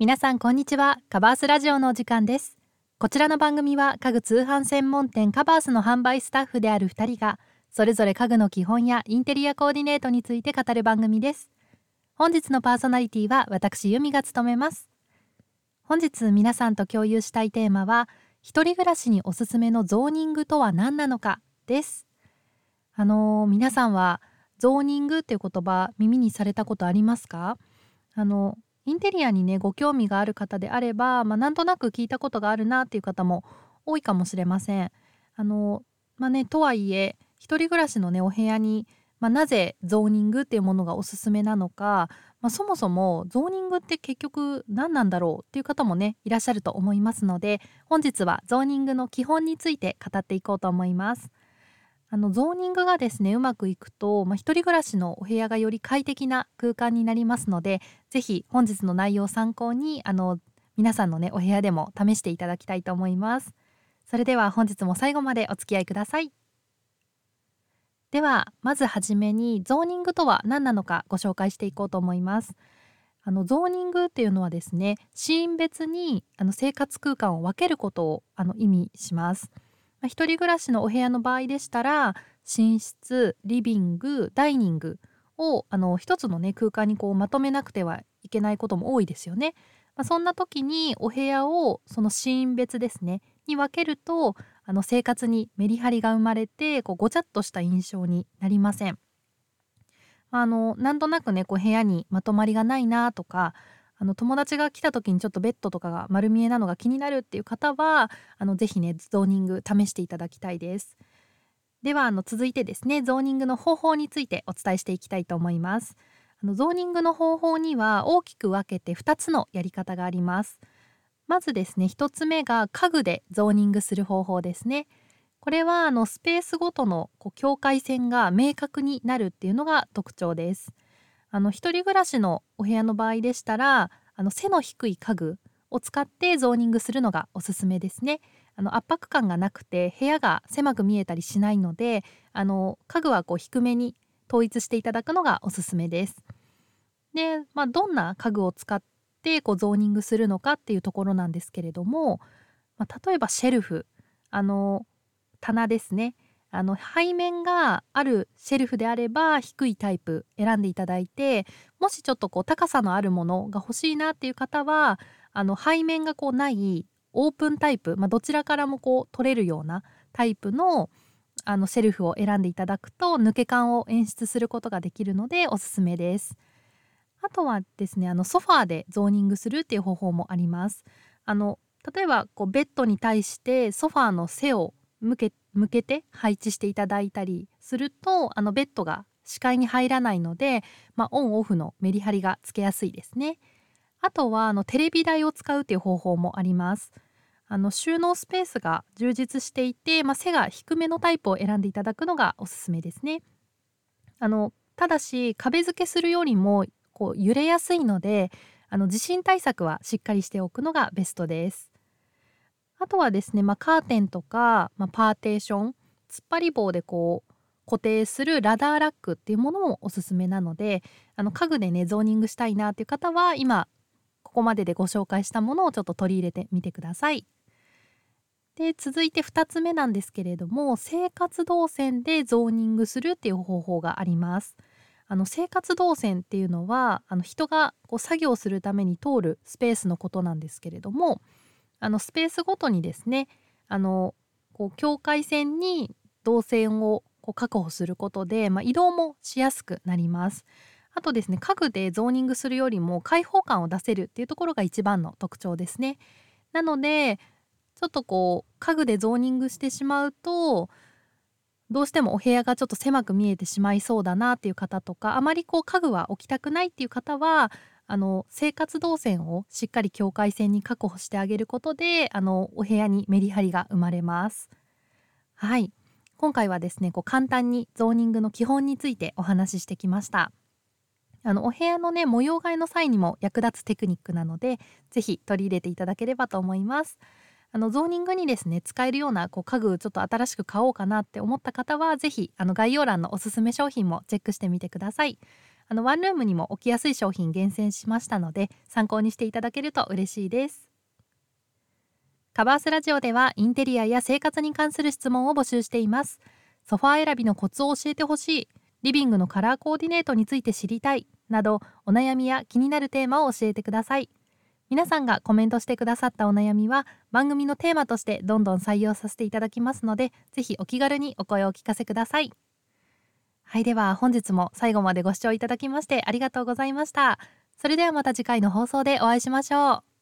皆さんこんにちは。カバースラジオのお時間です。こちらの番組は家具通販専門店カバースの販売スタッフである2人がそれぞれ家具の基本やインテリアコーディネートについて語る番組です。本日のパーソナリティは私由美が務めます。本日皆さんと共有したいテーマは一人暮らしにおすすめのゾーニングとは何なのかです。あのー、皆さんはゾーニングっていう言葉耳にされたことありますか？あのインテリアにねご興味がある方であれば、まあ、なんとなく聞いたことがあるなっていう方も多いかもしれません。あのまあねとはいえ一人暮らしのねお部屋に、まあ、なぜゾーニングっていうものがおすすめなのか、まあ、そもそもゾーニングって結局何なんだろうっていう方もねいらっしゃると思いますので本日はゾーニングの基本について語っていこうと思います。あのゾーニングがですねうまくいくと、まあ、一人暮らしのお部屋がより快適な空間になりますので是非本日の内容を参考にあの皆さんのねお部屋でも試していただきたいと思います。それでは本日も最後までお付き合いください。ではまずはじめにゾーニングとは何なのかご紹介していこうと思います。あのゾーニングっていうのはですねシーン別にあの生活空間を分けることをあの意味します。まあ、一人暮らしのお部屋の場合でしたら寝室リビングダイニングをあの一つのね空間にこうまとめなくてはいけないことも多いですよね。まあ、そんな時にお部屋をそのシーン別ですねに分けるとあの生活にメリハリが生まれてこうごちゃっとした印象になりません。あのなんとなくねこう部屋にまとまりがないなとかあの友達が来た時にちょっとベッドとかが丸見えなのが気になるっていう方はあのぜひねゾーニング試していただきたいです。ではあの続いてですねゾーニングの方法についてお伝えしていきたいと思います。あのゾーニングの方法には大きく分けて2つのやり方があります。まずですね1つ目が家具でゾーニングする方法ですね。これはあのスペースごとのこう境界線が明確になるっていうのが特徴です。あの一人暮らしのお部屋の場合でしたらあの背の低い家具を使ってゾーニングするのがおすすめですね。あの圧迫感がなくて部屋が狭く見えたりしないのであの家具はこう低めに統一していただくのがおすすめです。で、まあ、どんな家具を使ってこうゾーニングするのかっていうところなんですけれども、まあ、例えばシェルフあの棚ですねあの背面があるシェルフであれば低いタイプ選んでいただいてもしちょっとこう高さのあるものが欲しいなっていう方はあの背面がこうないオープンタイプ、まあ、どちらからもこう取れるようなタイプのあのシェルフを選んでいただくと抜け感を演出することができるのでおすすめです。あとはですねあのソファーでゾーニングするっていう方法もあります。あの例えばこうベッドに対してソファーの背を向け向けて配置していただいたりするとあのベッドが視界に入らないので、まあ、オンオフのメリハリがつけやすいですね。あとはあのテレビ台を使うという方法もあります。あの収納スペースが充実していて、まあ、背が低めのタイプを選んでいただくのがおすすめですね。あのただし壁付けするよりもこう揺れやすいのであの地震対策はしっかりしておくのがベストです。あとはですね、まあ、カーテンとか、まあ、パーテーション突っ張り棒でこう固定するラダーラックっていうものもおすすめなのであの家具でねゾーニングしたいなっていう方は今ここまででご紹介したものをちょっと取り入れてみてください。で続いて2つ目なんですけれども生活動線でゾーニングするっていう方法があります。あの生活動線っていうのはあの人がこう作業するために通るスペースのことなんですけれどもあのスペースごとにですねあのこう境界線に動線をこう確保することで、まあ、移動もしやすくなります。あとですね家具でゾーニングするよりも開放感を出せるっていうところが一番の特徴ですね。なのでちょっとこう家具でゾーニングしてしまうとどうしてもお部屋がちょっと狭く見えてしまいそうだなっていう方とかあまりこう家具は置きたくないっていう方はあの生活動線をしっかり境界線に確保してあげることであのお部屋にメリハリが生まれます。はい今回はですねこう簡単にゾーニングの基本についてお話ししてきました。あのお部屋のね模様替えの際にも役立つテクニックなので是非取り入れていただければと思います。あのゾーニングにですね使えるようなこう家具ちょっと新しく買おうかなって思った方は是非あの概要欄のおすすめ商品もチェックしてみてください。あのワンルームにも置きやすい商品厳選しましたので参考にしていただけると嬉しいです。カバースラジオではインテリアや生活に関する質問を募集しています。ソファー選びのコツを教えてほしい。リビングのカラーコーディネートについて知りたい。などお悩みや気になるテーマを教えてください。皆さんがコメントしてくださったお悩みは番組のテーマとしてどんどん採用させていただきますのでぜひお気軽にお声をお聞かせください。はいでは本日も最後までご視聴いただきましてありがとうございました。それではまた次回の放送でお会いしましょう。